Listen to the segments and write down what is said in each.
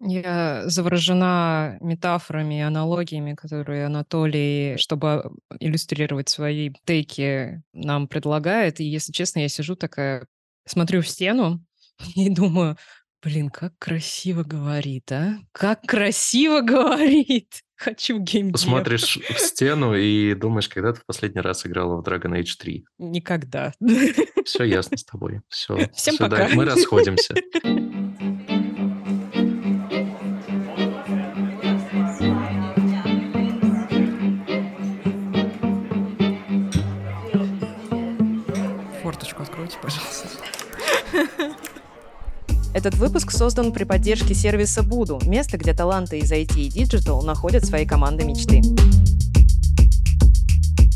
Я заворожена метафорами и аналогиями, которые Анатолий, чтобы иллюстрировать свои тейки, нам предлагает. И, если честно, я сижу такая, смотрю в стену и думаю, блин, как красиво говорит, а? Как красиво говорит! Хочу геймдев. Смотришь в стену и думаешь, когда ты в последний раз играла в Dragon Age 3? Никогда. Все ясно с тобой. Все. Всем пока. Мы расходимся. Этот выпуск создан при поддержке сервиса Буду, место, где таланты из IT и Digital находят свои команды мечты.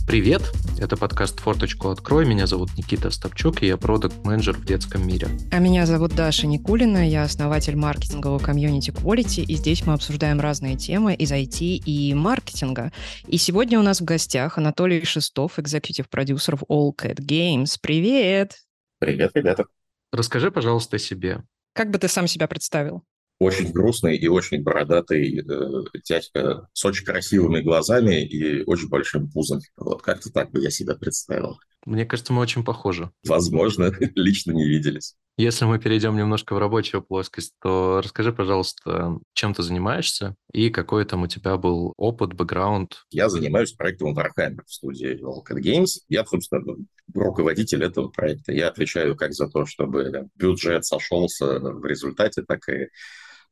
Привет, это подкаст «Форточку открой». Меня зовут Никита Стопчук, и я продукт менеджер в детском мире. А меня зовут Даша Никулина, я основатель маркетингового комьюнити Quality, и здесь мы обсуждаем разные темы из IT и маркетинга. И сегодня у нас в гостях Анатолий Шестов, экзекутив продюсер в All Cat Games. Привет! Привет, ребята. Расскажи, пожалуйста, о себе. Как бы ты сам себя представил? очень грустный и очень бородатый э, дядька с очень красивыми глазами и очень большим пузом. Вот как-то так бы я себя представил. Мне кажется, мы очень похожи. Возможно, лично не виделись. Если мы перейдем немножко в рабочую плоскость, то расскажи, пожалуйста, чем ты занимаешься и какой там у тебя был опыт, бэкграунд? Я занимаюсь проектом Warhammer в студии Volcan Games. Я, собственно, руководитель этого проекта. Я отвечаю как за то, чтобы бюджет сошелся в результате, так и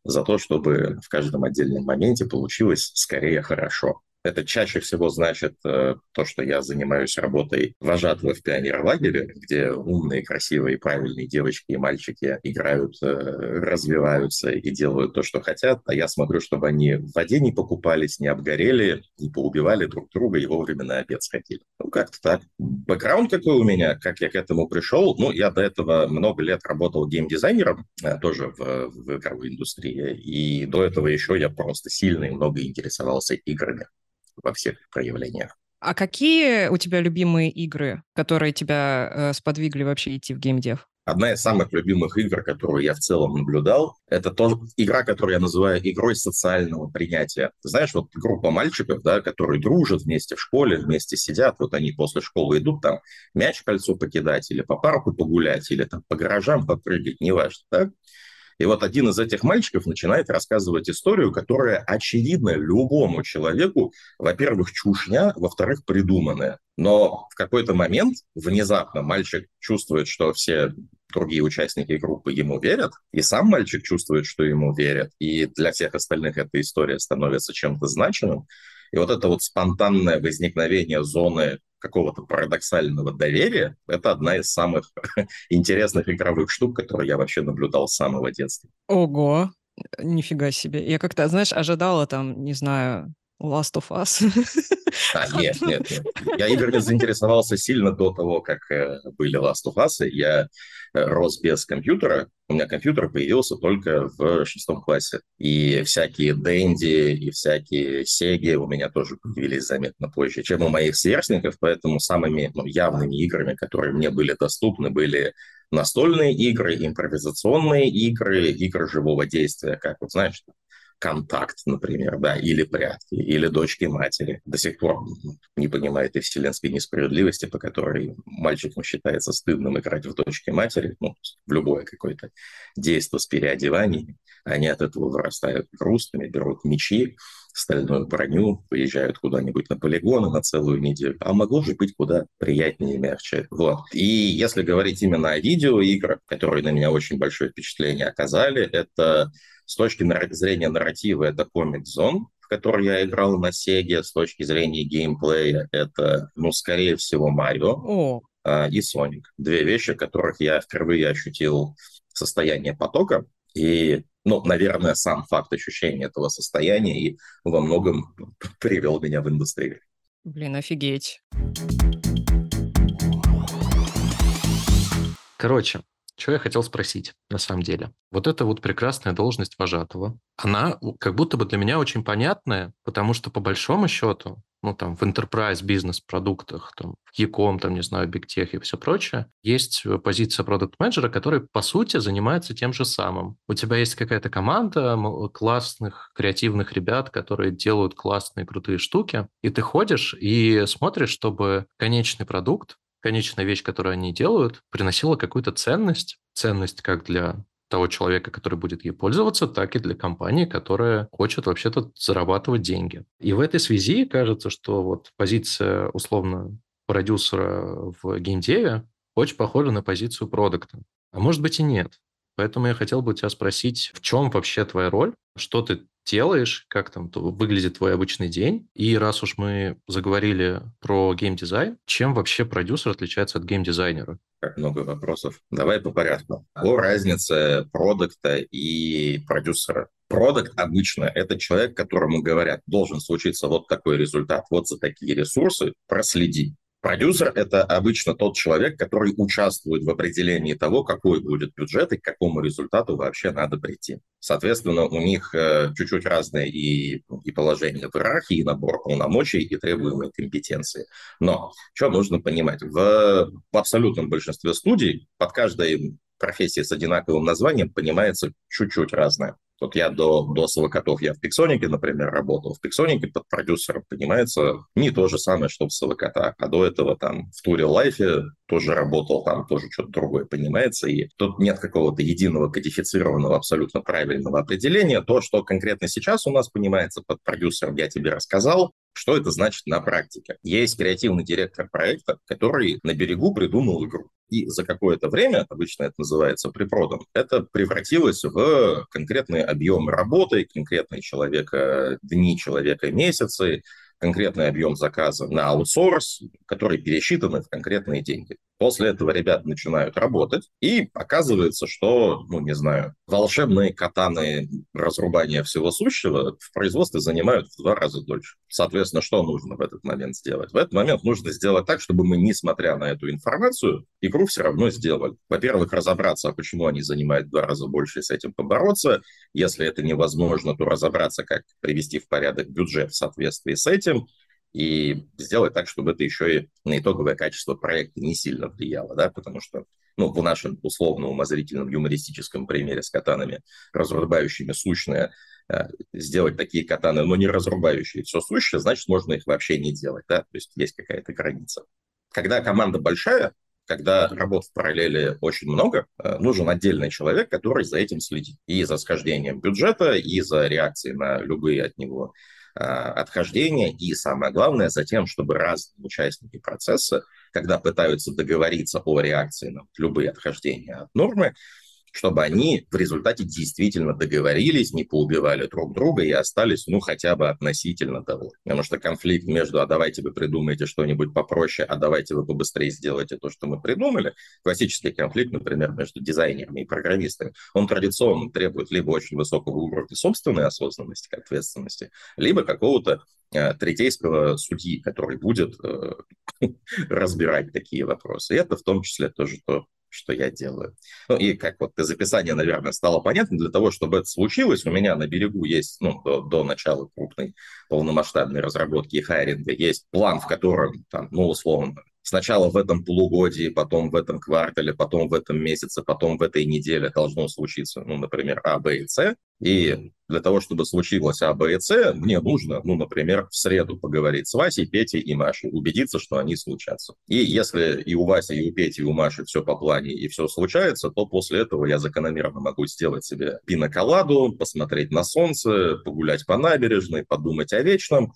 за то, чтобы в каждом отдельном моменте получилось скорее хорошо. Это чаще всего значит э, то, что я занимаюсь работой вожатого в пионерлагере, где умные, красивые, правильные девочки и мальчики играют, э, развиваются и делают то, что хотят, а я смотрю, чтобы они в воде не покупались, не обгорели, не поубивали друг друга и вовремя на обед сходили. Ну, как-то так. Бэкграунд какой у меня, как я к этому пришел? Ну, я до этого много лет работал геймдизайнером, э, тоже в, в игровой индустрии, и до этого еще я просто сильно и много интересовался играми во всех проявлениях. А какие у тебя любимые игры, которые тебя э, сподвигли вообще идти в геймдев? Одна из самых любимых игр, которую я в целом наблюдал, это то, игра, которую я называю игрой социального принятия. Ты знаешь, вот группа мальчиков, да, которые дружат вместе в школе, вместе сидят, вот они после школы идут там мяч кольцо покидать или по парку погулять, или там по гаражам попрыгать, неважно, да? И вот один из этих мальчиков начинает рассказывать историю, которая очевидна любому человеку, во-первых, чушня, во-вторых, придуманная. Но в какой-то момент внезапно мальчик чувствует, что все другие участники группы ему верят, и сам мальчик чувствует, что ему верят, и для всех остальных эта история становится чем-то значимым. И вот это вот спонтанное возникновение зоны какого-то парадоксального доверия, это одна из самых интересных игровых штук, которые я вообще наблюдал с самого детства. Ого, нифига себе. Я как-то, знаешь, ожидала там, не знаю, Last of Us. А, нет, нет, нет. Я играми заинтересовался сильно до того, как э, были Last of Us. Я э, рос без компьютера. У меня компьютер появился только в шестом классе. И всякие Дэнди и всякие Сеги у меня тоже появились заметно позже, чем у моих сверстников. Поэтому самыми ну, явными играми, которые мне были доступны, были настольные игры, импровизационные игры, игры живого действия, как вот знаешь, контакт, например, да, или прятки, или дочки матери. До сих пор не понимает и вселенской несправедливости, по которой мальчикам считается стыдным играть в дочки матери, ну, в любое какое-то действие с переодеванием. Они от этого вырастают грустными, берут мечи, стальную броню, поезжают куда-нибудь на полигоны на целую неделю. А могло же быть куда приятнее и мягче. Вот. И если говорить именно о видеоиграх, которые на меня очень большое впечатление оказали, это с точки зрения нарратива это Comic Zone, в который я играл на Sega. С точки зрения геймплея это, ну, скорее всего, Марио. А, и Соник. Две вещи, которых я впервые ощутил состояние потока. И, ну, наверное, сам факт ощущения этого состояния и во многом привел меня в индустрию. Блин, офигеть. Короче, что я хотел спросить, на самом деле? Вот эта вот прекрасная должность вожатого, она как будто бы для меня очень понятная, потому что по большому счету ну, там, в enterprise бизнес-продуктах, там, в Яком, там, не знаю, Big Tech и все прочее, есть позиция продукт-менеджера, который, по сути, занимается тем же самым. У тебя есть какая-то команда классных, креативных ребят, которые делают классные, крутые штуки, и ты ходишь и смотришь, чтобы конечный продукт, конечная вещь, которую они делают, приносила какую-то ценность, ценность как для того человека, который будет ей пользоваться, так и для компании, которая хочет вообще-то зарабатывать деньги. И в этой связи кажется, что вот позиция условно продюсера в геймдеве очень похожа на позицию продукта. А может быть и нет. Поэтому я хотел бы тебя спросить, в чем вообще твоя роль, что ты делаешь, как там выглядит твой обычный день. И раз уж мы заговорили про геймдизайн, чем вообще продюсер отличается от геймдизайнера? Как много вопросов. Давай по порядку. О разнице продукта и продюсера. Продукт обычно это человек, которому говорят, должен случиться вот такой результат, вот за такие ресурсы, проследи. Продюсер – это обычно тот человек, который участвует в определении того, какой будет бюджет и к какому результату вообще надо прийти. Соответственно, у них э, чуть-чуть разные и, и положения в иерархии, и набор полномочий, и требуемые компетенции. Но что нужно понимать? В, в абсолютном большинстве студий под каждой профессией с одинаковым названием понимается чуть-чуть разное. Вот я до, до СВК-тов, я в Пиксонике, например, работал. В Пиксонике под продюсером понимается не то же самое, что в СВК, а до этого там в Туре Лайфе тоже работал, там тоже что-то другое понимается. И тут нет какого-то единого кодифицированного абсолютно правильного определения. То, что конкретно сейчас у нас понимается под продюсером, я тебе рассказал. Что это значит на практике? Есть креативный директор проекта, который на берегу придумал игру. И за какое-то время, обычно это называется припродом, это превратилось в конкретный объем работы, конкретные человека дни, человека месяцы, конкретный объем заказа на аутсорс, который пересчитаны в конкретные деньги. После этого ребята начинают работать, и оказывается, что, ну, не знаю, волшебные катаны разрубания всего сущего в производстве занимают в два раза дольше. Соответственно, что нужно в этот момент сделать? В этот момент нужно сделать так, чтобы мы, несмотря на эту информацию, игру все равно сделали. Во-первых, разобраться, почему они занимают в два раза больше, и с этим побороться. Если это невозможно, то разобраться, как привести в порядок бюджет в соответствии с этим и сделать так, чтобы это еще и на итоговое качество проекта не сильно влияло, да, потому что, ну, в нашем условно умозрительном юмористическом примере с катанами, разрубающими сущное, э, сделать такие катаны, но не разрубающие все сущее, значит, можно их вообще не делать, да, то есть есть какая-то граница. Когда команда большая, когда работ в параллели очень много, э, нужен отдельный человек, который за этим следит. И за схождением бюджета, и за реакцией на любые от него отхождения и, самое главное, за тем, чтобы разные участники процесса, когда пытаются договориться о реакции на любые отхождения от нормы, чтобы они в результате действительно договорились, не поубивали друг друга и остались, ну, хотя бы относительно довольны. Потому что конфликт между «а давайте вы придумаете что-нибудь попроще, а давайте вы побыстрее сделаете то, что мы придумали», классический конфликт, например, между дизайнерами и программистами, он традиционно требует либо очень высокого уровня собственной осознанности, ответственности, либо какого-то э, третейского судьи, который будет э, разбирать такие вопросы. И это в том числе тоже то, что я делаю. Ну и как вот из описания, наверное, стало понятно, для того, чтобы это случилось, у меня на берегу есть, ну, до, до начала крупной полномасштабной разработки и хайринга, есть план, в котором, там, ну, условно, сначала в этом полугодии, потом в этом квартале, потом в этом месяце, потом в этой неделе должно случиться, ну, например, А, Б и С. И для того, чтобы случилось А, Б и С, мне нужно, ну, например, в среду поговорить с Васей, Петей и Машей, убедиться, что они случатся. И если и у Васи, и у Пети, и у Маши все по плане, и все случается, то после этого я закономерно могу сделать себе пиноколаду, посмотреть на солнце, погулять по набережной, подумать о вечном,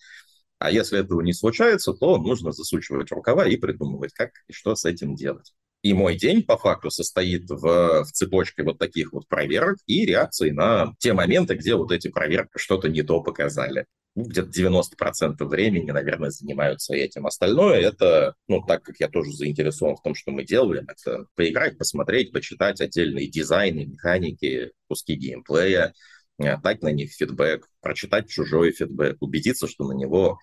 а если этого не случается, то нужно засучивать рукава и придумывать, как и что с этим делать. И мой день, по факту, состоит в, в цепочке вот таких вот проверок и реакций на те моменты, где вот эти проверки что-то не то показали. Ну, где-то 90% времени, наверное, занимаются этим. Остальное это, ну, так как я тоже заинтересован в том, что мы делаем, это поиграть, посмотреть, почитать отдельные дизайны, механики, куски геймплея, э, дать на них фидбэк, прочитать чужой фидбэк, убедиться, что на него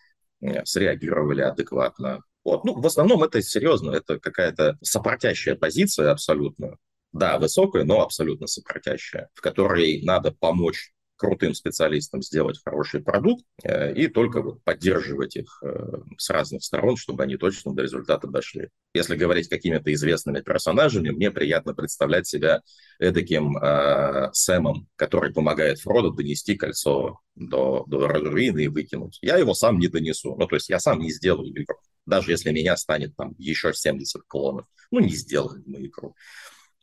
среагировали адекватно. Вот. Ну, в основном это серьезно, это какая-то сопротящая позиция абсолютно. Да, высокая, но абсолютно сопротящая, в которой надо помочь крутым специалистам сделать хороший продукт э, и только вот поддерживать их э, с разных сторон, чтобы они точно до результата дошли. Если говорить какими-то известными персонажами, мне приятно представлять себя эдаким э, Сэмом, который помогает Фроду донести кольцо до, до руины и выкинуть. Я его сам не донесу. Ну, то есть я сам не сделаю игру. Даже если меня станет там еще 70 клонов. Ну, не сделаем мы игру.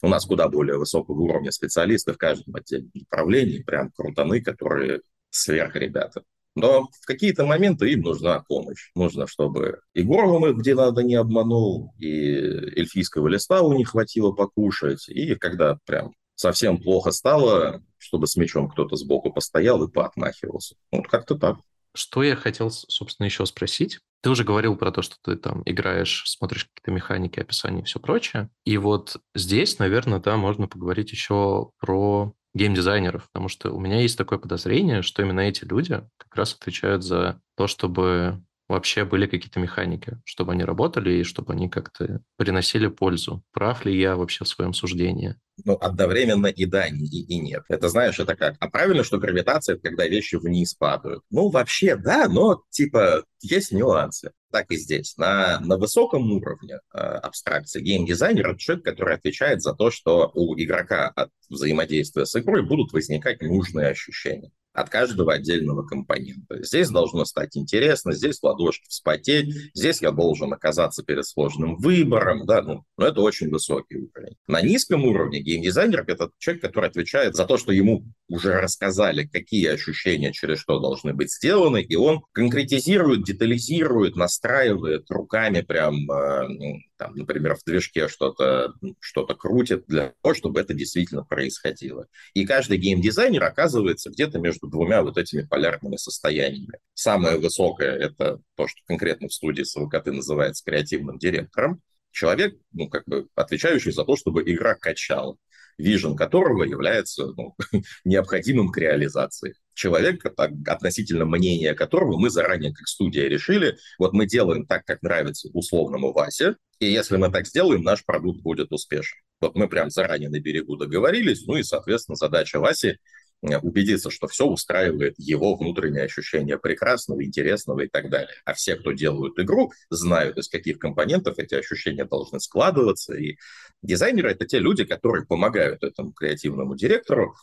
У нас куда более высокого уровня специалисты в каждом отдельном направлении, прям крутаны, которые сверх ребята. Но в какие-то моменты им нужна помощь. Нужно, чтобы и Горгом их где надо не обманул, и эльфийского листа у них хватило покушать, и когда прям совсем плохо стало, чтобы с мечом кто-то сбоку постоял и поотмахивался. Вот как-то так. Что я хотел, собственно, еще спросить. Ты уже говорил про то, что ты там играешь, смотришь какие-то механики, описания и все прочее. И вот здесь, наверное, да, можно поговорить еще про геймдизайнеров, потому что у меня есть такое подозрение, что именно эти люди как раз отвечают за то, чтобы вообще были какие-то механики, чтобы они работали и чтобы они как-то приносили пользу. Прав ли я вообще в своем суждении? Ну, одновременно и да, и, и нет. Это знаешь, это как? А правильно, что гравитация – это когда вещи вниз падают? Ну, вообще, да, но, типа, есть нюансы. Так и здесь. На, на высоком уровне э, абстракции геймдизайнер – это человек, который отвечает за то, что у игрока от взаимодействия с игрой будут возникать нужные ощущения от каждого отдельного компонента. Здесь должно стать интересно, здесь ладошки вспотеть, здесь я должен оказаться перед сложным выбором, да, ну, но это очень высокий уровень. На низком уровне геймдизайнер – это человек, который отвечает за то, что ему уже рассказали, какие ощущения через что должны быть сделаны, и он конкретизирует, детализирует, настраивает руками прям, э, ну, там, например, в движке что-то что крутит для того, чтобы это действительно происходило. И каждый геймдизайнер оказывается где-то между двумя вот этими полярными состояниями. Самое высокое – это то, что конкретно в студии СВКТ называется креативным директором. Человек, ну, как бы отвечающий за то, чтобы игра качала вижен которого является ну, необходимым к реализации. Человек, относительно мнения которого мы заранее как студия решили, вот мы делаем так, как нравится условному Васе, и если мы так сделаем, наш продукт будет успешен. Вот мы прям заранее на берегу договорились, ну и, соответственно, задача Васи убедиться, что все устраивает его внутреннее ощущение прекрасного, интересного и так далее. А все, кто делают игру, знают, из каких компонентов эти ощущения должны складываться. И дизайнеры — это те люди, которые помогают этому креативному директору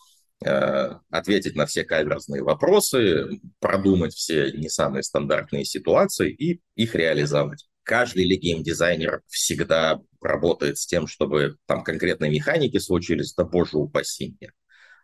э, ответить на все каверзные вопросы, продумать все не самые стандартные ситуации и их реализовать. Каждый ли геймдизайнер всегда работает с тем, чтобы там конкретные механики случились, да боже упаси меня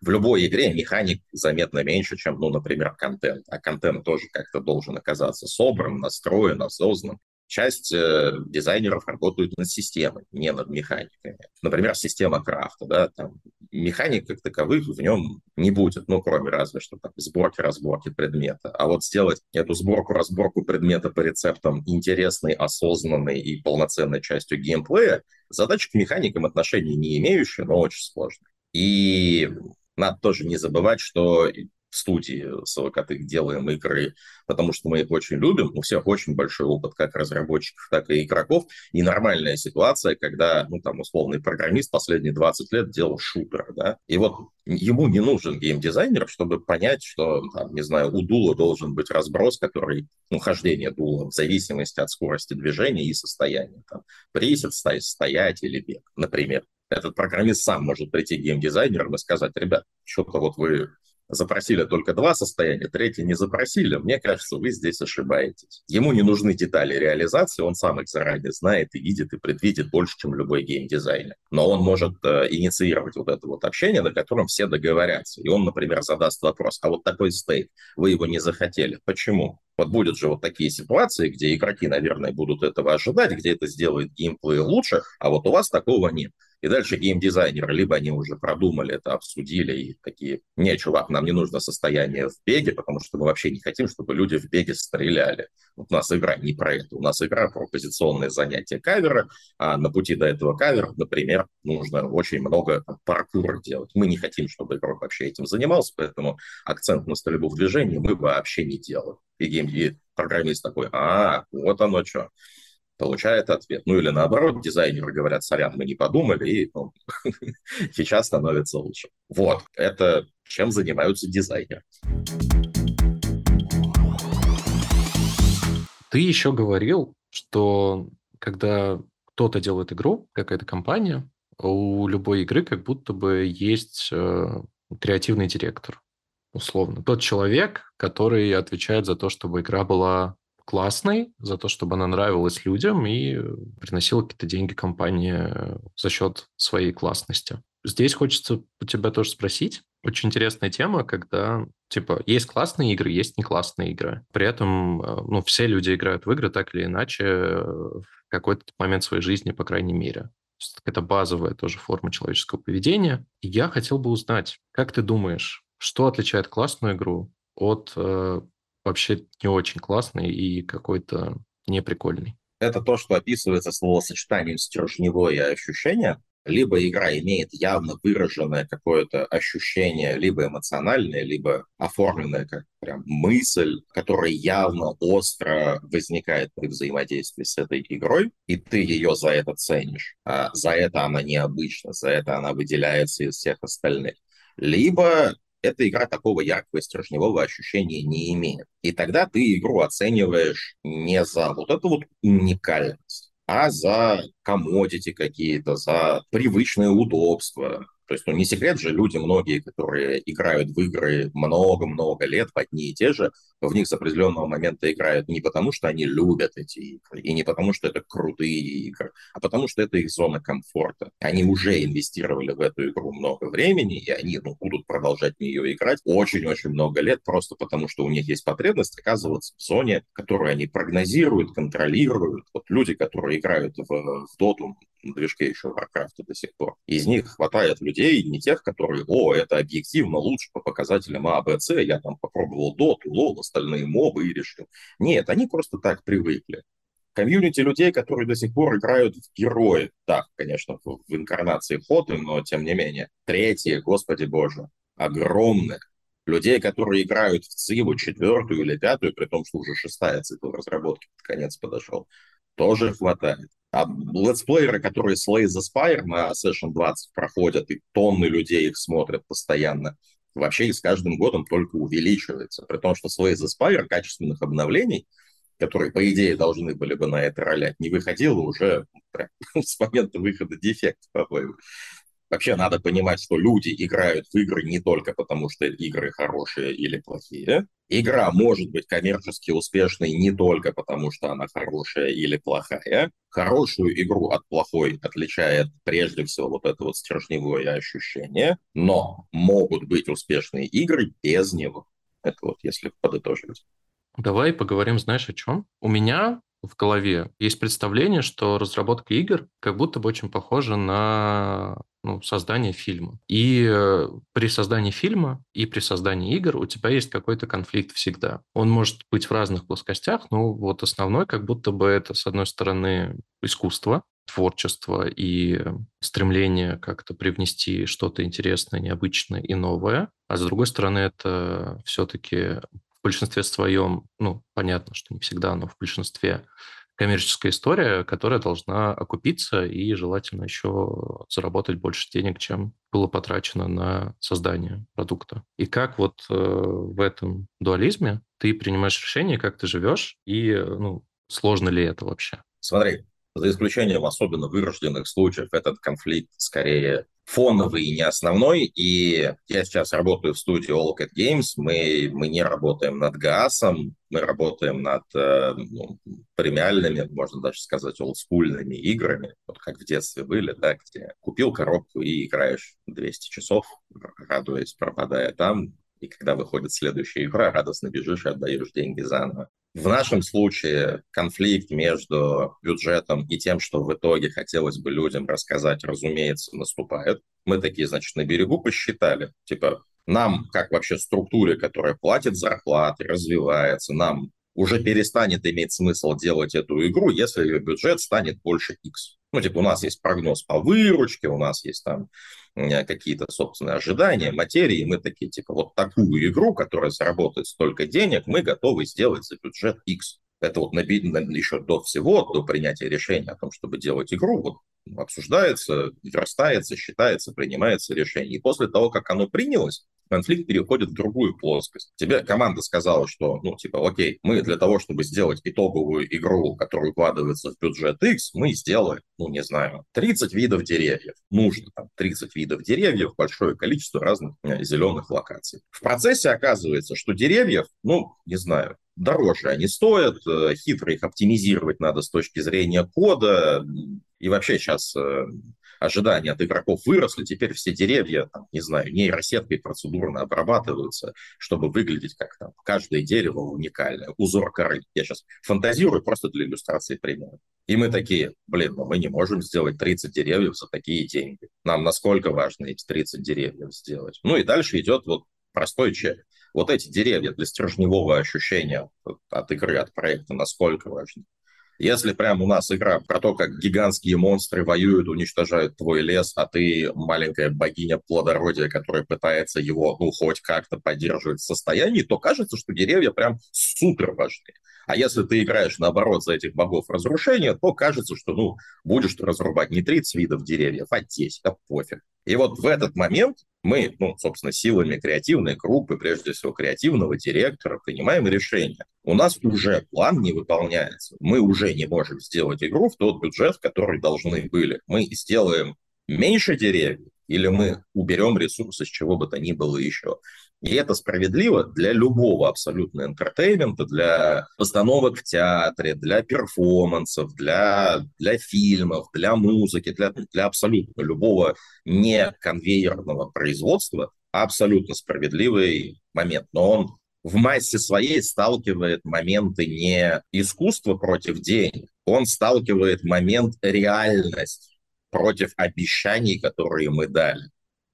в любой игре механик заметно меньше, чем, ну, например, контент. А контент тоже как-то должен оказаться собран, настроен, осознан. Часть э, дизайнеров работают над системой, не над механиками. Например, система крафта, да, там механик как таковых в нем не будет, ну, кроме разве что там сборки-разборки предмета. А вот сделать эту сборку-разборку предмета по рецептам интересной, осознанной и полноценной частью геймплея, задача к механикам отношений не имеющая, но очень сложная. И надо тоже не забывать, что в студии Совокатых делаем игры, потому что мы их очень любим. У всех очень большой опыт как разработчиков, так и игроков. И нормальная ситуация, когда, ну, там, условный программист последние 20 лет делал шутер, да, и вот ему не нужен геймдизайнер, чтобы понять, что, там, не знаю, у дула должен быть разброс, который, ну, хождение дула в зависимости от скорости движения и состояния. Там, присед, стоять или бег, например этот программист сам может прийти к геймдизайнерам и сказать, ребят, что-то вот вы запросили только два состояния, третье не запросили, мне кажется, вы здесь ошибаетесь. Ему не нужны детали реализации, он сам их заранее знает и видит, и предвидит больше, чем любой геймдизайнер. Но он может э, инициировать вот это вот общение, на котором все договорятся. И он, например, задаст вопрос, а вот такой стейт, вы его не захотели, почему? Вот будут же вот такие ситуации, где игроки, наверное, будут этого ожидать, где это сделает геймплей лучше, а вот у вас такого нет. И дальше геймдизайнеры, либо они уже продумали это, обсудили и такие, не, чувак, нам не нужно состояние в беге, потому что мы вообще не хотим, чтобы люди в беге стреляли. Вот у нас игра не про это, у нас игра про позиционное занятие кавера, а на пути до этого кавера, например, нужно очень много там, паркура делать. Мы не хотим, чтобы игрок вообще этим занимался, поэтому акцент на стрельбу в движении мы вообще не делаем. И гейм программист такой, а, вот оно что. Получает ответ. Ну или наоборот, дизайнеры говорят, сорян, мы не подумали, и ну, сейчас становится лучше. Вот, это чем занимаются дизайнеры. Ты еще говорил, что когда кто-то делает игру, какая-то компания, у любой игры как будто бы есть э, креативный директор, условно. Тот человек, который отвечает за то, чтобы игра была классной, за то, чтобы она нравилась людям и приносила какие-то деньги компании за счет своей классности. Здесь хочется у тебя тоже спросить. Очень интересная тема, когда, типа, есть классные игры, есть не классные игры. При этом, э, ну, все люди играют в игры так или иначе в какой-то момент своей жизни, по крайней мере. Это базовая тоже форма человеческого поведения. И я хотел бы узнать, как ты думаешь, что отличает классную игру от э, вообще не очень классный и какой-то неприкольный. Это то, что описывается словосочетанием стержневое ощущение. Либо игра имеет явно выраженное какое-то ощущение, либо эмоциональное, либо оформленное как прям мысль, которая явно остро возникает при взаимодействии с этой игрой, и ты ее за это ценишь. А за это она необычна, за это она выделяется из всех остальных. Либо эта игра такого яркого стержневого ощущения не имеет. И тогда ты игру оцениваешь не за вот эту вот уникальность, а за комодити какие-то, за привычное удобство, то есть, ну, не секрет же, люди многие, которые играют в игры много-много лет одни и те же, в них с определенного момента играют не потому, что они любят эти игры, и не потому, что это крутые игры, а потому, что это их зона комфорта. Они уже инвестировали в эту игру много времени, и они ну, будут продолжать в нее играть очень-очень много лет, просто потому, что у них есть потребность оказываться в зоне, которую они прогнозируют, контролируют. Вот люди, которые играют в, в Доту, движке еще Warcraft до сих пор. Из них хватает людей, не тех, которые, о, это объективно лучше по показателям А, Б, С, я там попробовал DOT, LOL, остальные мобы и решил. Нет, они просто так привыкли. Комьюнити людей, которые до сих пор играют в герои. Да, конечно, в, инкарнации ходы, но тем не менее. Третье, господи боже, огромное. Людей, которые играют в ЦИВу четвертую или пятую, при том, что уже шестая цикл разработки под конец подошел, тоже хватает. А летсплееры, которые Slay the Spire на Session 20 проходят, и тонны людей их смотрят постоянно, вообще и с каждым годом только увеличивается. При том, что Slay the Spire качественных обновлений, которые, по идее, должны были бы на это ролять, не выходило уже прям, с момента выхода дефектов, по-моему. Вообще надо понимать, что люди играют в игры не только потому, что игры хорошие или плохие. Игра может быть коммерчески успешной не только потому, что она хорошая или плохая. Хорошую игру от плохой отличает прежде всего вот это вот стержневое ощущение. Но могут быть успешные игры без него. Это вот если подытожить. Давай поговорим, знаешь, о чем? У меня в голове есть представление, что разработка игр как будто бы очень похожа на создание фильма. И э, при создании фильма и при создании игр у тебя есть какой-то конфликт всегда. Он может быть в разных плоскостях, но вот основной как будто бы это, с одной стороны, искусство, творчество и стремление как-то привнести что-то интересное, необычное и новое. А с другой стороны, это все-таки в большинстве своем, ну, понятно, что не всегда, но в большинстве коммерческая история, которая должна окупиться и желательно еще заработать больше денег, чем было потрачено на создание продукта. И как вот э, в этом дуализме ты принимаешь решение, как ты живешь, и ну, сложно ли это вообще? Смотри, за исключением особенно вырожденных случаев, этот конфликт скорее фоновый и не основной. И я сейчас работаю в студии All Cat Games. Мы, мы не работаем над ГАСом, мы работаем над э, ну, премиальными, можно даже сказать, олдскульными играми, вот как в детстве были, да, где купил коробку и играешь 200 часов, радуясь, пропадая там, и когда выходит следующая игра, радостно бежишь и отдаешь деньги заново. В нашем случае конфликт между бюджетом и тем, что в итоге хотелось бы людям рассказать, разумеется, наступает. Мы такие, значит, на берегу посчитали, типа, нам, как вообще структуре, которая платит зарплаты, развивается, нам уже перестанет иметь смысл делать эту игру, если ее бюджет станет больше X. Ну, типа, у нас есть прогноз по выручке, у нас есть там какие-то, собственные ожидания, материи, мы такие, типа, вот такую игру, которая заработает столько денег, мы готовы сделать за бюджет X. Это вот на, на, еще до всего, до принятия решения о том, чтобы делать игру, вот обсуждается, верстается, считается, принимается решение. И после того, как оно принялось, конфликт переходит в другую плоскость. Тебе команда сказала, что, ну, типа, окей, мы для того, чтобы сделать итоговую игру, которая укладывается в бюджет X, мы сделаем, ну, не знаю, 30 видов деревьев. Нужно там 30 видов деревьев, большое количество разных э, зеленых локаций. В процессе оказывается, что деревьев, ну, не знаю, дороже они стоят, э, хитро их оптимизировать надо с точки зрения кода, и вообще сейчас э, ожидания от игроков выросли, теперь все деревья, там, не знаю, нейросеткой процедурно обрабатываются, чтобы выглядеть как там каждое дерево уникальное, узор коры. Я сейчас фантазирую просто для иллюстрации примера. И мы такие, блин, ну мы не можем сделать 30 деревьев за такие деньги. Нам насколько важно эти 30 деревьев сделать. Ну и дальше идет вот простой чек. Вот эти деревья для стержневого ощущения от игры, от проекта, насколько важны. Если прям у нас игра про то, как гигантские монстры воюют, уничтожают твой лес, а ты маленькая богиня плодородия, которая пытается его, ну, хоть как-то поддерживать в состоянии, то кажется, что деревья прям супер важны. А если ты играешь, наоборот, за этих богов разрушения, то кажется, что, ну, будешь ты разрубать не 30 видов деревьев, а 10, а пофиг. И вот в этот момент мы, ну, собственно, силами креативной группы, прежде всего креативного директора, принимаем решение. У нас уже план не выполняется. Мы уже не можем сделать игру в тот бюджет, который должны были. Мы сделаем меньше деревьев, или мы уберем ресурсы с чего бы то ни было еще. И это справедливо для любого абсолютно entertainment а, для постановок в театре, для перформансов, для, для фильмов, для музыки, для, для абсолютно любого неконвейерного производства абсолютно справедливый момент. Но он в массе своей сталкивает моменты не искусства против денег, он сталкивает момент реальность против обещаний, которые мы дали.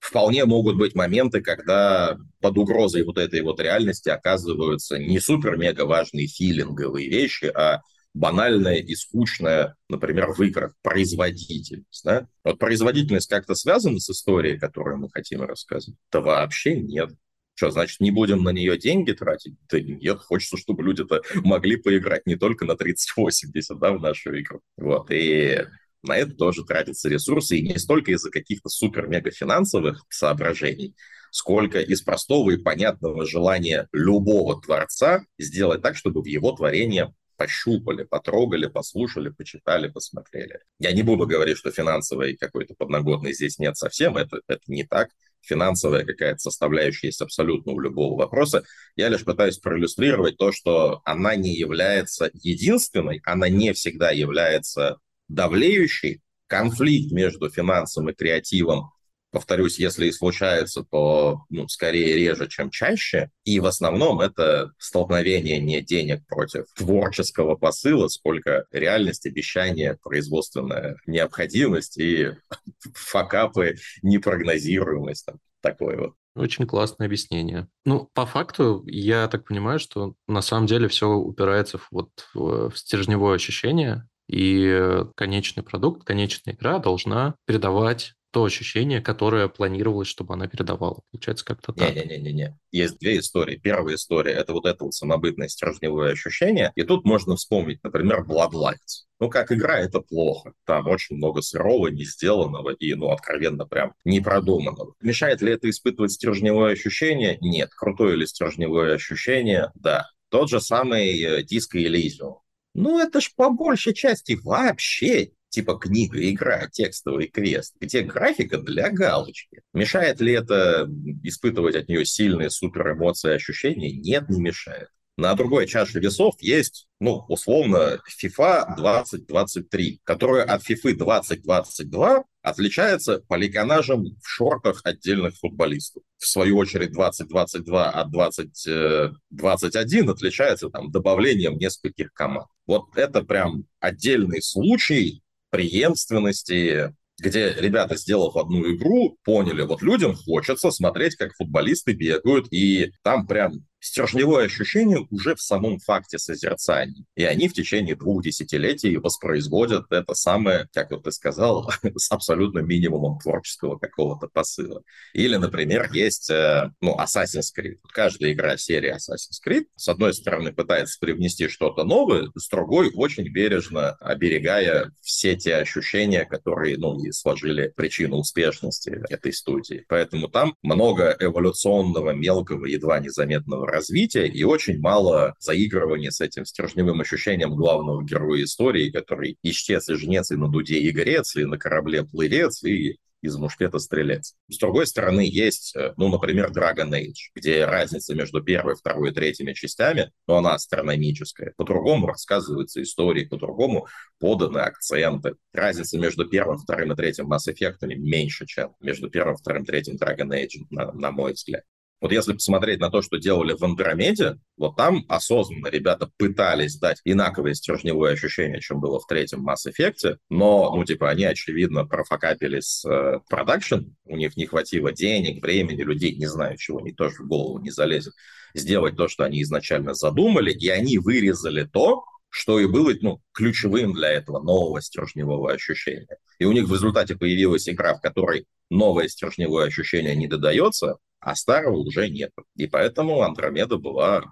Вполне могут быть моменты, когда под угрозой вот этой вот реальности оказываются не супер-мега важные филинговые вещи, а банальная и скучная, например, в играх производительность. Да? Вот производительность как-то связана с историей, которую мы хотим рассказывать? Да вообще нет. Что, значит, не будем на нее деньги тратить? Да нет, хочется, чтобы люди-то могли поиграть не только на 3080, да, в нашу игру. Вот, и на это тоже тратятся ресурсы, и не столько из-за каких-то супер-мега финансовых соображений, сколько из простого и понятного желания любого творца сделать так, чтобы в его творение пощупали, потрогали, послушали, почитали, посмотрели. Я не буду говорить, что финансовой какой-то подноготной здесь нет совсем, это, это не так. Финансовая какая-то составляющая есть абсолютно у любого вопроса. Я лишь пытаюсь проиллюстрировать то, что она не является единственной, она не всегда является давлеющий конфликт между финансом и креативом, повторюсь, если и случается, то ну, скорее реже, чем чаще. И в основном это столкновение не денег против творческого посыла, сколько реальность, обещание, производственная необходимость и факапы, непрогнозируемость. Там, такое вот. Очень классное объяснение. Ну, по факту, я так понимаю, что на самом деле все упирается в, вот, в стержневое ощущение, и конечный продукт, конечная игра должна передавать то ощущение, которое планировалось, чтобы она передавала. Получается как-то так. Не-не-не-не. Есть две истории. Первая история — это вот это вот самобытное стержневое ощущение. И тут можно вспомнить, например, Bloodlines. Ну, как игра, это плохо. Там очень много сырого, не сделанного и, ну, откровенно прям не продуманного. Мешает ли это испытывать стержневое ощущение? Нет. Крутое ли стержневое ощущение? Да. Тот же самый диско э, Elysium. Ну, это ж по большей части вообще типа книга, игра, текстовый квест, где графика для галочки. Мешает ли это испытывать от нее сильные супер эмоции, ощущения? Нет, не мешает. На другой чаше весов есть, ну, условно, FIFA 2023, которая от FIFA 2022 отличается поликонажем в шортах отдельных футболистов. В свою очередь 2022 от 2021 отличается там добавлением нескольких команд. Вот это прям отдельный случай преемственности где ребята, сделав одну игру, поняли, вот людям хочется смотреть, как футболисты бегают, и там прям стержневое ощущение уже в самом факте созерцания. И они в течение двух десятилетий воспроизводят это самое, как вот ты сказал, с абсолютно минимумом творческого какого-то посыла. Или, например, есть э, ну, Assassin's Creed. Каждая игра серии Assassin's Creed, с одной стороны, пытается привнести что-то новое, с другой очень бережно оберегая все те ощущения, которые, ну, и сложили причину успешности этой студии. Поэтому там много эволюционного, мелкого, едва незаметного развития и очень мало заигрывания с этим стержневым ощущением главного героя истории, который исчез и жнец, и на дуде и грец, и на корабле плырец, и из мушкета стрелец. С другой стороны, есть, э, ну, например, Dragon Age, где разница между первой, второй и третьими частями, но она астрономическая. По-другому рассказываются истории, по-другому поданы акценты. Разница между первым, вторым и третьим Mass Effect меньше, чем между первым, вторым, и третьим Dragon Age, на, на мой взгляд. Вот если посмотреть на то, что делали в Андромеде, вот там осознанно ребята пытались дать инаковое стержневое ощущение, чем было в третьем Mass Effect, но, ну, типа, они, очевидно, профокапились э, продакшн, у них не хватило денег, времени, людей, не знаю чего, они тоже в голову не залезет, сделать то, что они изначально задумали, и они вырезали то, что и было ну, ключевым для этого нового стержневого ощущения. И у них в результате появилась игра, в которой новое стержневое ощущение не додается, а старого уже нет. И поэтому Андромеда была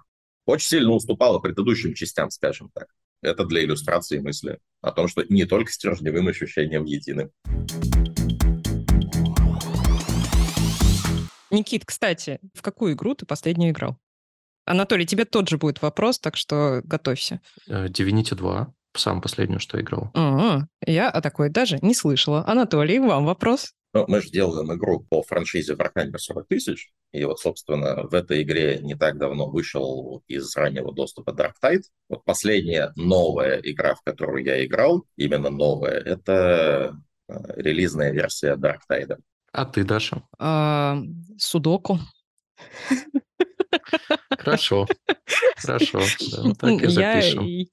очень сильно уступала предыдущим частям, скажем так. Это для иллюстрации мысли о том, что не только стержневым ощущением едины. Никит, кстати, в какую игру ты последнюю играл? Анатолий, тебе тот же будет вопрос, так что готовься. Э, Divinity 2, сам последнюю, что играл. А, я о такой даже не слышала. Анатолий, вам вопрос. Ну, мы же делаем игру по франшизе Warhammer 40 тысяч, и вот, собственно, в этой игре не так давно вышел из раннего доступа Dark Tide. Вот последняя новая игра, в которую я играл, именно новая, это э, релизная версия Dark Tide. А ты, Даша? А, судоку. Хорошо. Хорошо.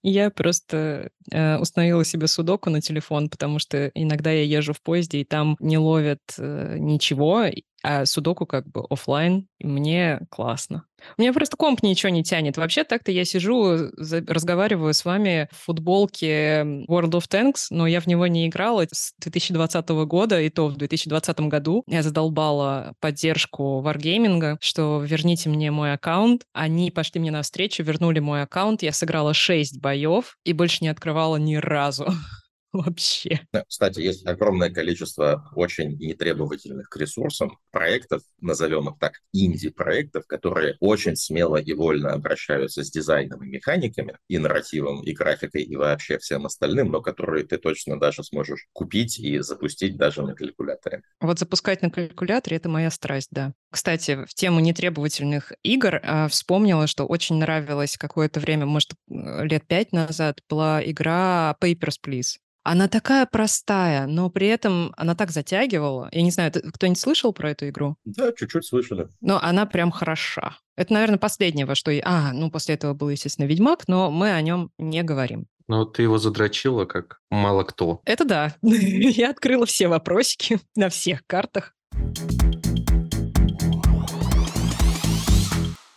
Я, я просто э, установила себе судоку на телефон, потому что иногда я езжу в поезде, и там не ловят э, ничего, а судоку как бы офлайн, мне классно. У меня просто комп ничего не тянет. Вообще так-то я сижу, разговариваю с вами в футболке World of Tanks, но я в него не играла с 2020 года, и то в 2020 году я задолбала поддержку Wargaming, что верните мне мой аккаунт. Они пошли мне навстречу, вернули мой аккаунт, я сыграла 6 боев и больше не открывала ни разу. вообще. Кстати, есть огромное количество очень нетребовательных к ресурсам проектов, назовем их так, инди-проектов, которые очень смело и вольно обращаются с дизайном и механиками, и нарративом, и графикой, и вообще всем остальным, но которые ты точно даже сможешь купить и запустить даже на калькуляторе. Вот запускать на калькуляторе — это моя страсть, да. Кстати, в тему нетребовательных игр а, вспомнила, что очень нравилась какое-то время, может, лет пять назад, была игра Papers, Please. Она такая простая, но при этом она так затягивала. Я не знаю, кто-нибудь слышал про эту игру? Да, чуть-чуть слышали. Но она прям хороша. Это, наверное, последнее, во что... А, ну, после этого был, естественно, «Ведьмак», но мы о нем не говорим. Ну, ты его задрочила, как мало кто. Это да. Я открыла все вопросики на всех картах.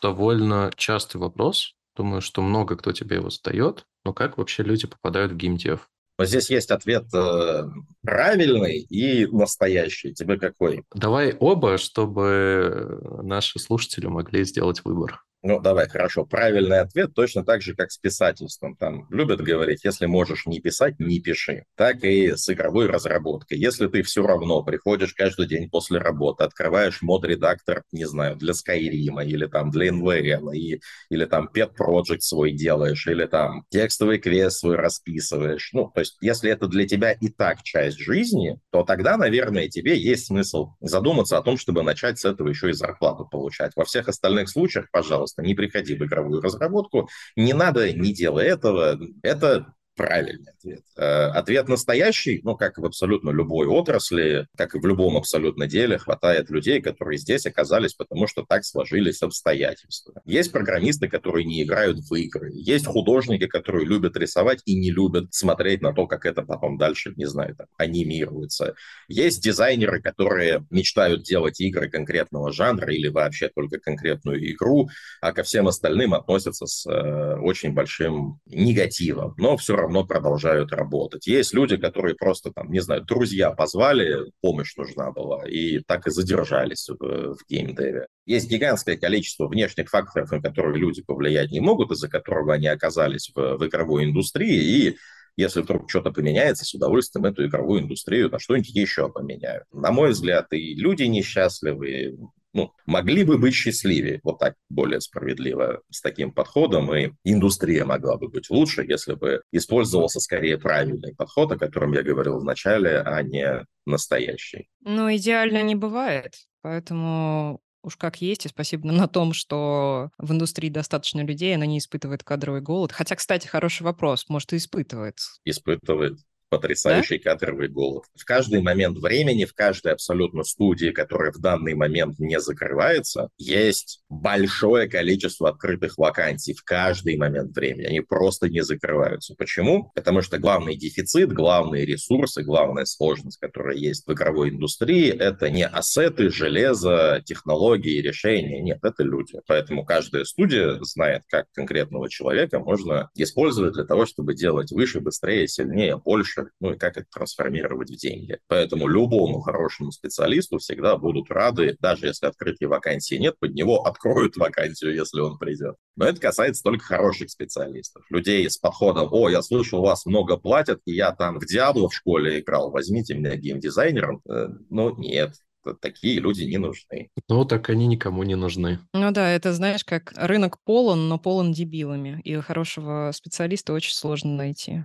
Довольно частый вопрос. Думаю, что много кто тебе его задает. Но как вообще люди попадают в геймдев? Но здесь есть ответ э, правильный и настоящий. Тебе какой? Давай оба, чтобы наши слушатели могли сделать выбор. Ну, давай, хорошо. Правильный ответ точно так же, как с писательством. Там любят говорить, если можешь не писать, не пиши. Так и с игровой разработкой. Если ты все равно приходишь каждый день после работы, открываешь мод-редактор, не знаю, для Skyrim или там для NVM, и, или там Pet Project свой делаешь, или там текстовый квест свой расписываешь. Ну, то есть, если это для тебя и так часть жизни, то тогда, наверное, тебе есть смысл задуматься о том, чтобы начать с этого еще и зарплату получать. Во всех остальных случаях, пожалуйста, пожалуйста, не приходи в игровую разработку, не надо, не делай этого. Это правильный ответ. Э, ответ настоящий, ну, как в абсолютно любой отрасли, как и в любом абсолютно деле, хватает людей, которые здесь оказались, потому что так сложились обстоятельства. Есть программисты, которые не играют в игры. Есть художники, которые любят рисовать и не любят смотреть на то, как это потом дальше, не знаю, там, анимируется. Есть дизайнеры, которые мечтают делать игры конкретного жанра или вообще только конкретную игру, а ко всем остальным относятся с э, очень большим негативом. Но все равно продолжают работать. Есть люди, которые просто там, не знаю, друзья позвали, помощь нужна была, и так и задержались в, в геймдеве. Есть гигантское количество внешних факторов, на которые люди повлиять не могут, из-за которого они оказались в, в игровой индустрии, и если вдруг что-то поменяется, с удовольствием эту игровую индустрию на что-нибудь еще поменяют. На мой взгляд, и люди несчастливые, ну, могли бы быть счастливее, вот так более справедливо с таким подходом, и индустрия могла бы быть лучше, если бы использовался скорее правильный подход, о котором я говорил в начале, а не настоящий. Ну, идеально не бывает, поэтому уж как есть, и спасибо на том, что в индустрии достаточно людей, она не испытывает кадровый голод. Хотя, кстати, хороший вопрос, может, и испытывает. Испытывает потрясающий да? кадровый голод. В каждый момент времени, в каждой абсолютно студии, которая в данный момент не закрывается, есть большое количество открытых вакансий в каждый момент времени. Они просто не закрываются. Почему? Потому что главный дефицит, главные ресурсы, главная сложность, которая есть в игровой индустрии, это не ассеты, железо, технологии, решения. Нет, это люди. Поэтому каждая студия знает, как конкретного человека можно использовать для того, чтобы делать выше, быстрее, сильнее, больше, ну и как это трансформировать в деньги. Поэтому любому хорошему специалисту всегда будут рады, даже если открытой вакансии нет, под него откроют вакансию, если он придет. Но это касается только хороших специалистов. Людей с подходом, о, я слышал, у вас много платят, и я там в Диабло в школе играл, возьмите меня геймдизайнером. Э, ну, нет, такие люди не нужны. Ну, так они никому не нужны. Ну да, это, знаешь, как рынок полон, но полон дебилами. И хорошего специалиста очень сложно найти.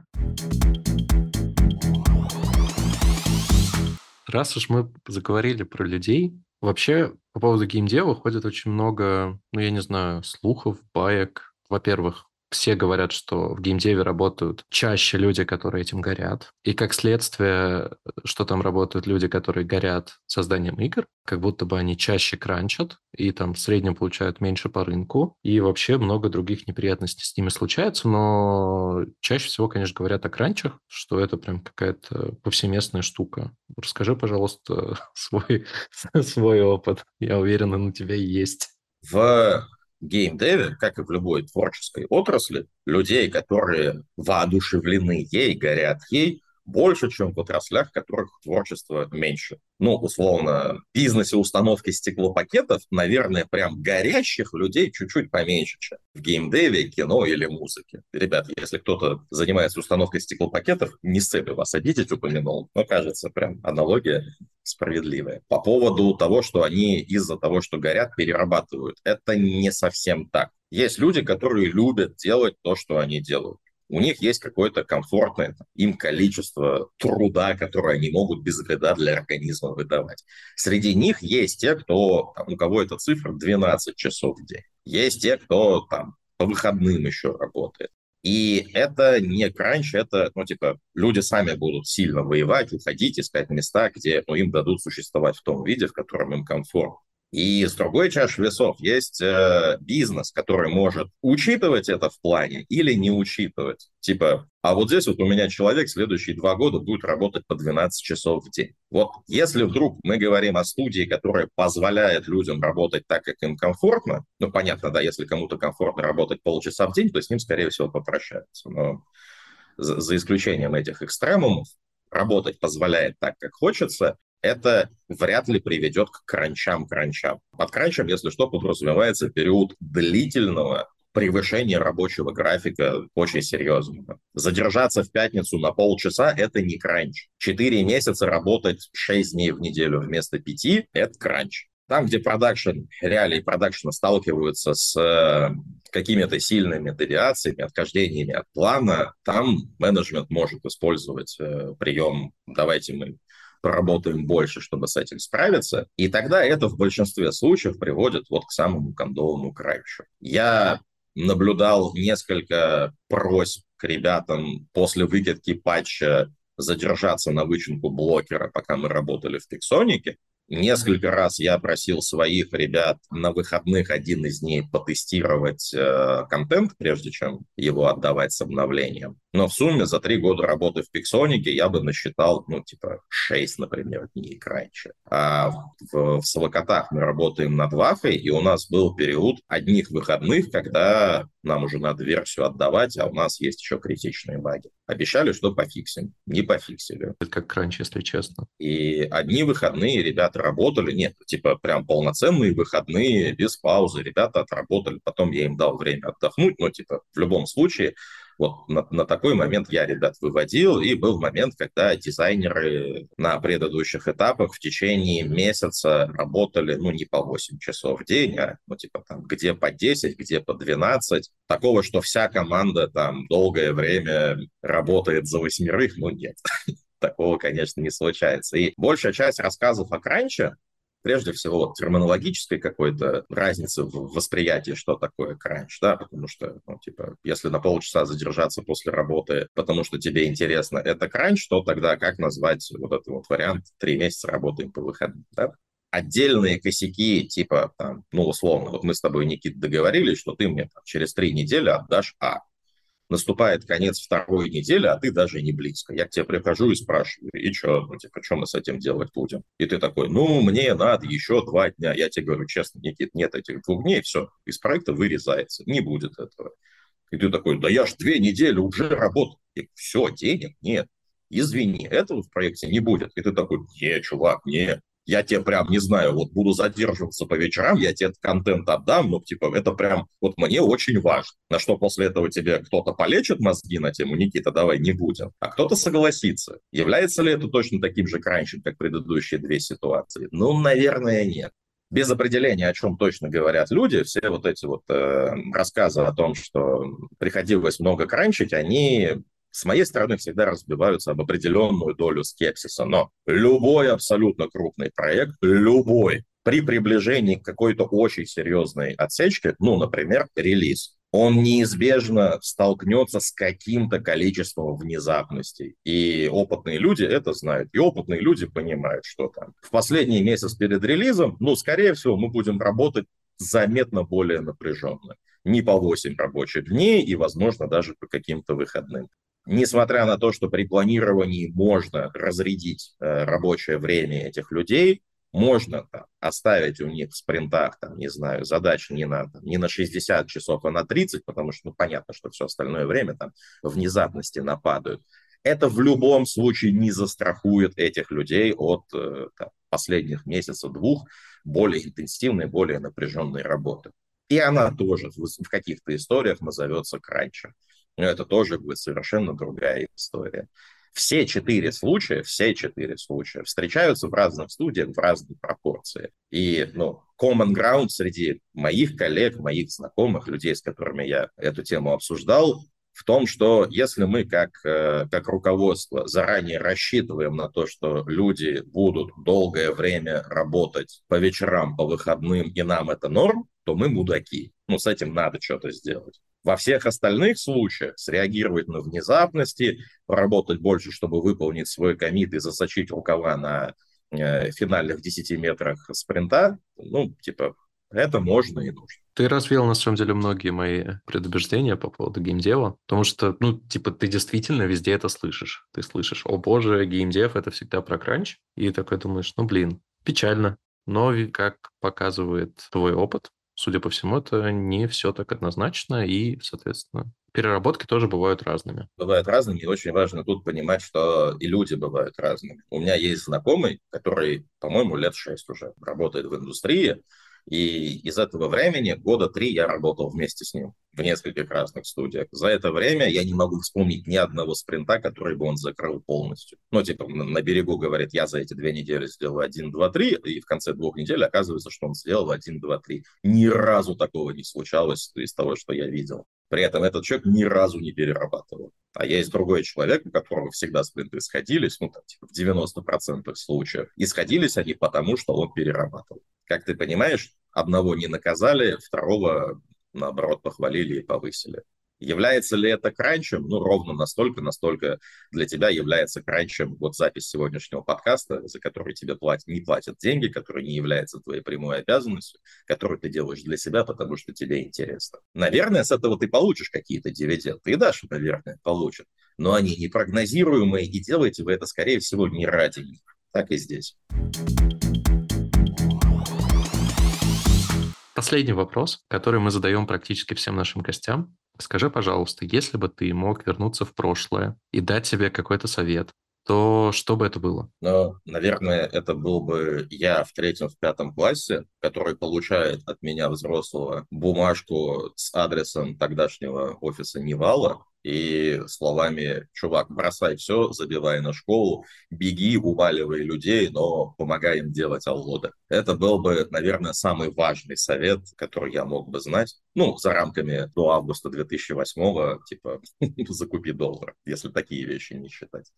Раз уж мы заговорили про людей, вообще по поводу геймдева ходит очень много, ну, я не знаю, слухов, баек. Во-первых, все говорят, что в геймдеве работают чаще люди, которые этим горят. И как следствие, что там работают люди, которые горят созданием игр, как будто бы они чаще кранчат и там в среднем получают меньше по рынку. И вообще много других неприятностей с ними случается, но чаще всего, конечно, говорят о кранчах, что это прям какая-то повсеместная штука. Расскажи, пожалуйста, свой, свой опыт. Я уверен, он у тебя есть. В геймдеве, как и в любой творческой отрасли, людей, которые воодушевлены ей, горят ей, больше, чем в отраслях, в которых творчество меньше. Ну, условно, в бизнесе установки стеклопакетов, наверное, прям горящих людей чуть-чуть поменьше, чем в геймдеве, кино или музыке. Ребят, если кто-то занимается установкой стеклопакетов, не с целью вас обидеть упомянул, но кажется, прям аналогия справедливая. По поводу того, что они из-за того, что горят, перерабатывают. Это не совсем так. Есть люди, которые любят делать то, что они делают. У них есть какое-то комфортное им количество труда, которое они могут без вреда для организма выдавать. Среди них есть те, кто, у кого эта цифра 12 часов в день. Есть те, кто там по выходным еще работает. И это не кранч, это, ну, типа, люди сами будут сильно воевать, уходить, искать места, где ну, им дадут существовать в том виде, в котором им комфортно. И с другой чаши весов есть э, бизнес, который может учитывать это в плане или не учитывать. Типа, а вот здесь вот у меня человек следующие два года будет работать по 12 часов в день. Вот если вдруг мы говорим о студии, которая позволяет людям работать так, как им комфортно, ну, понятно, да, если кому-то комфортно работать полчаса в день, то с ним, скорее всего, попрощаются. Но за, за исключением этих экстремумов, работать позволяет так, как хочется, это вряд ли приведет к кранчам-кранчам. Под кранчем, если что, подразумевается период длительного превышения рабочего графика очень серьезного. Задержаться в пятницу на полчаса – это не кранч. Четыре месяца работать шесть дней в неделю вместо пяти – это кранч. Там, где продакшн, реалии продакшена сталкиваются с э, какими-то сильными девиациями, отхождениями от плана, там менеджмент может использовать э, прием «давайте мы поработаем больше, чтобы с этим справиться. И тогда это в большинстве случаев приводит вот к самому кондовому краю. Я наблюдал несколько просьб к ребятам после выкидки патча задержаться на вычинку блокера, пока мы работали в Пиксонике. Несколько раз я просил своих ребят на выходных один из дней потестировать э, контент, прежде чем его отдавать с обновлением. Но в сумме за три года работы в Пиксонике я бы насчитал, ну, типа, шесть, например, дней раньше. А в, в Солокотах мы работаем над Вафой, и у нас был период одних выходных, когда нам уже надо версию отдавать, а у нас есть еще критичные баги. Обещали, что пофиксим. Не пофиксили. Это как кранч, если честно. И одни выходные ребята работали, нет, типа прям полноценные выходные, без паузы. Ребята отработали, потом я им дал время отдохнуть, но типа в любом случае вот на, на такой момент я ребят выводил, и был момент, когда дизайнеры на предыдущих этапах в течение месяца работали, ну, не по 8 часов в день, а, ну, типа там, где по 10, где по 12. Такого, что вся команда там долгое время работает за восьмерых, ну, нет такого, конечно, не случается. И большая часть рассказов о кранче, прежде всего терминологической какой-то разницы в восприятии, что такое кранч, да, потому что, ну, типа, если на полчаса задержаться после работы, потому что тебе интересно, это кранч, то тогда как назвать вот этот вот вариант «три месяца работаем по выходным», да? Отдельные косяки, типа, там, ну, условно, вот мы с тобой, Никит, договорились, что ты мне там, через три недели отдашь А наступает конец второй недели, а ты даже не близко. Я к тебе прихожу и спрашиваю, и что, ну, типа, что мы с этим делать будем? И ты такой, ну, мне надо еще два дня. Я тебе говорю, честно, Никит, нет этих двух дней, все, из проекта вырезается, не будет этого. И ты такой, да я ж две недели уже работал. И все, денег нет. Извини, этого в проекте не будет. И ты такой, не, чувак, не, я тебе прям, не знаю, вот буду задерживаться по вечерам, я тебе этот контент отдам, ну, типа, это прям, вот мне очень важно. На что после этого тебе кто-то полечит мозги на тему, Никита, давай, не будем, а кто-то согласится. Является ли это точно таким же кранчем, как предыдущие две ситуации? Ну, наверное, нет без определения, о чем точно говорят люди, все вот эти вот э, рассказы о том, что приходилось много кранчить, они с моей стороны всегда разбиваются об определенную долю скепсиса. Но любой абсолютно крупный проект, любой, при приближении к какой-то очень серьезной отсечке, ну, например, релиз, он неизбежно столкнется с каким-то количеством внезапностей. И опытные люди это знают. И опытные люди понимают, что там в последний месяц перед релизом, ну, скорее всего, мы будем работать заметно более напряженно. Не по 8 рабочих дней и, возможно, даже по каким-то выходным несмотря на то, что при планировании можно разрядить э, рабочее время этих людей, можно там, оставить у них в спринтах, там, не знаю, задач не на, там, не на 60 часов, а на 30, потому что ну, понятно, что все остальное время там внезапности нападают. Это в любом случае не застрахует этих людей от э, там, последних месяцев двух более интенсивной, более напряженной работы. И она тоже в, в каких-то историях назовется кранчем но это тоже будет совершенно другая история. Все четыре случая, все четыре случая встречаются в разных студиях в разной пропорции. И, ну, common ground среди моих коллег, моих знакомых, людей, с которыми я эту тему обсуждал, в том, что если мы как, э, как руководство заранее рассчитываем на то, что люди будут долгое время работать по вечерам, по выходным, и нам это норм, то мы мудаки. Ну, с этим надо что-то сделать. Во всех остальных случаях среагировать на внезапности, поработать больше, чтобы выполнить свой комит и засочить рукава на э, финальных 10 метрах спринта, ну, типа, это можно и нужно. Ты развеял, на самом деле, многие мои предубеждения по поводу геймдева, потому что, ну, типа, ты действительно везде это слышишь. Ты слышишь, о боже, геймдев — это всегда про кранч, и такой думаешь, ну, блин, печально. Но, как показывает твой опыт, судя по всему, это не все так однозначно, и, соответственно, переработки тоже бывают разными. Бывают разными, и очень важно тут понимать, что и люди бывают разными. У меня есть знакомый, который, по-моему, лет шесть уже работает в индустрии, и из этого времени года три я работал вместе с ним в нескольких разных студиях. За это время я не могу вспомнить ни одного спринта, который бы он закрыл полностью. Ну, типа, на берегу говорит, я за эти две недели сделал один, два, три, и в конце двух недель оказывается, что он сделал один, два, три. Ни разу такого не случалось из того, что я видел. При этом этот человек ни разу не перерабатывал. А есть другой человек, у которого всегда спринты сходились, ну, там, типа, в 90% случаев. И сходились они потому, что он перерабатывал. Как ты понимаешь, одного не наказали, второго, наоборот, похвалили и повысили. Является ли это кранчем? Ну, ровно настолько, настолько для тебя является кранчем вот запись сегодняшнего подкаста, за который тебе платят, не платят деньги, который не является твоей прямой обязанностью, который ты делаешь для себя, потому что тебе интересно. Наверное, с этого ты получишь какие-то дивиденды. И Даша, наверное, получит. Но они непрогнозируемые, и делаете вы это, скорее всего, не ради них. Так и здесь. Последний вопрос, который мы задаем практически всем нашим гостям. Скажи, пожалуйста, если бы ты мог вернуться в прошлое и дать себе какой-то совет, то что бы это было? Ну, наверное, это был бы я в третьем, в пятом классе, который получает от меня взрослого бумажку с адресом тогдашнего офиса Невала, и словами «Чувак, бросай все, забивай на школу, беги, уваливай людей, но помогай им делать аллоды». Это был бы, наверное, самый важный совет, который я мог бы знать. Ну, за рамками до августа 2008-го, типа, закупи доллар, если такие вещи не считать.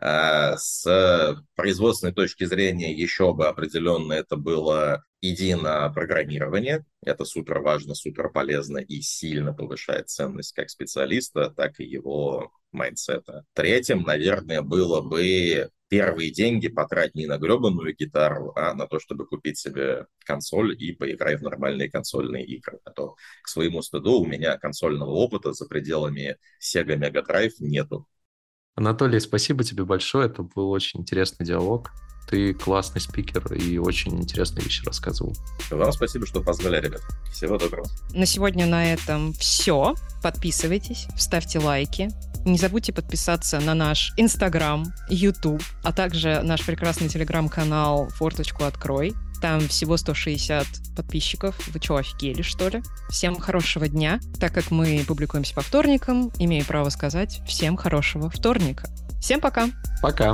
А с производственной точки зрения еще бы определенно это было иди на программирование. Это супер важно, супер полезно и сильно повышает ценность как специалиста, так и его mindset а. Третьим, наверное, было бы первые деньги потратить не на гребаную гитару, а на то, чтобы купить себе консоль и поиграть в нормальные консольные игры. А то, к своему стыду, у меня консольного опыта за пределами Sega Mega Drive нету. Анатолий, спасибо тебе большое. Это был очень интересный диалог. Ты классный спикер и очень интересные вещи рассказывал. Вам спасибо, что позвали, ребят. Всего доброго. На сегодня на этом все. Подписывайтесь, ставьте лайки. Не забудьте подписаться на наш Инстаграм, Ютуб, а также наш прекрасный Телеграм-канал «Форточку открой». Там всего 160 подписчиков. Вы что, офигели, что ли? Всем хорошего дня. Так как мы публикуемся по вторникам, имею право сказать всем хорошего вторника. Всем пока. Пока.